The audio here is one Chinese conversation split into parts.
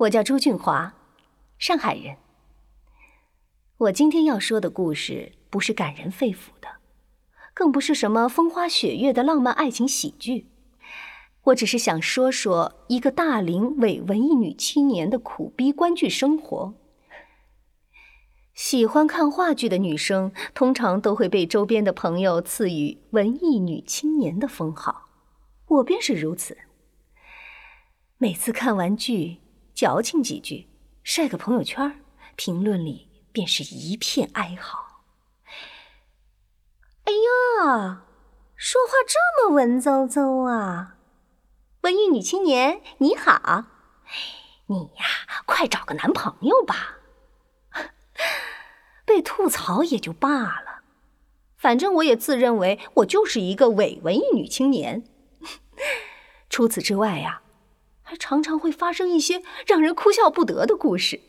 我叫朱俊华，上海人。我今天要说的故事不是感人肺腑的，更不是什么风花雪月的浪漫爱情喜剧。我只是想说说一个大龄伪文艺女青年的苦逼观剧生活。喜欢看话剧的女生，通常都会被周边的朋友赐予“文艺女青年”的封号，我便是如此。每次看完剧，矫情几句，晒个朋友圈，评论里便是一片哀嚎。哎呀，说话这么文绉绉啊！文艺女青年你好，你呀，快找个男朋友吧。被吐槽也就罢了，反正我也自认为我就是一个伪文艺女青年。除此之外呀，还常常会发生一些让人哭笑不得的故事。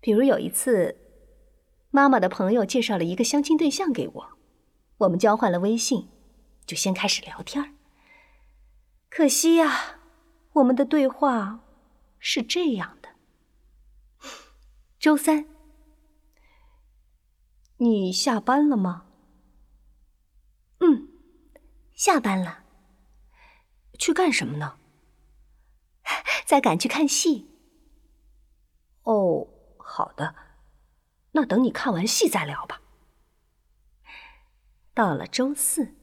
比如有一次，妈妈的朋友介绍了一个相亲对象给我，我们交换了微信，就先开始聊天可惜呀，我们的对话是这样的：周三。你下班了吗？嗯，下班了。去干什么呢？在赶去看戏。哦，好的，那等你看完戏再聊吧。到了周四，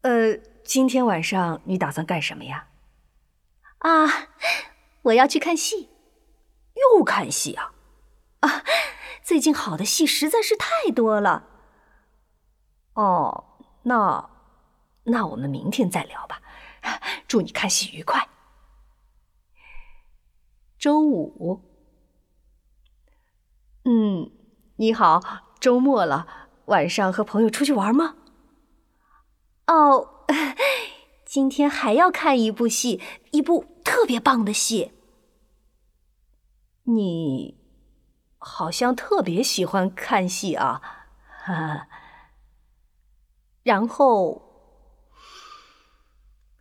呃，今天晚上你打算干什么呀？啊，我要去看戏。又看戏啊？啊。最近好的戏实在是太多了。哦，那那我们明天再聊吧。祝你看戏愉快。周五，嗯，你好，周末了，晚上和朋友出去玩吗？哦，今天还要看一部戏，一部特别棒的戏。你。好像特别喜欢看戏啊，哈。然后，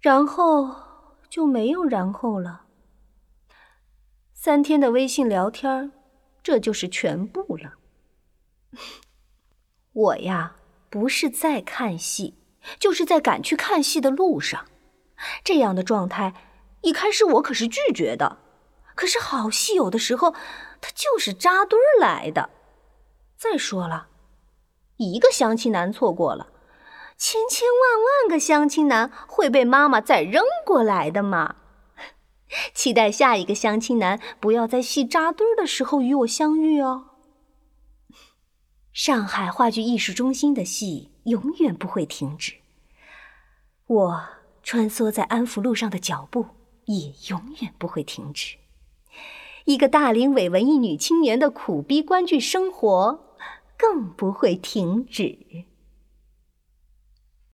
然后就没有然后了。三天的微信聊天，这就是全部了。我呀，不是在看戏，就是在赶去看戏的路上。这样的状态，一开始我可是拒绝的。可是好戏有的时候。它就是扎堆儿来的。再说了，一个相亲男错过了，千千万万个相亲男会被妈妈再扔过来的嘛。期待下一个相亲男不要在戏扎堆儿的时候与我相遇哦。上海话剧艺术中心的戏永远不会停止，我穿梭在安福路上的脚步也永远不会停止。一个大龄伪文艺女青年的苦逼观剧生活，更不会停止。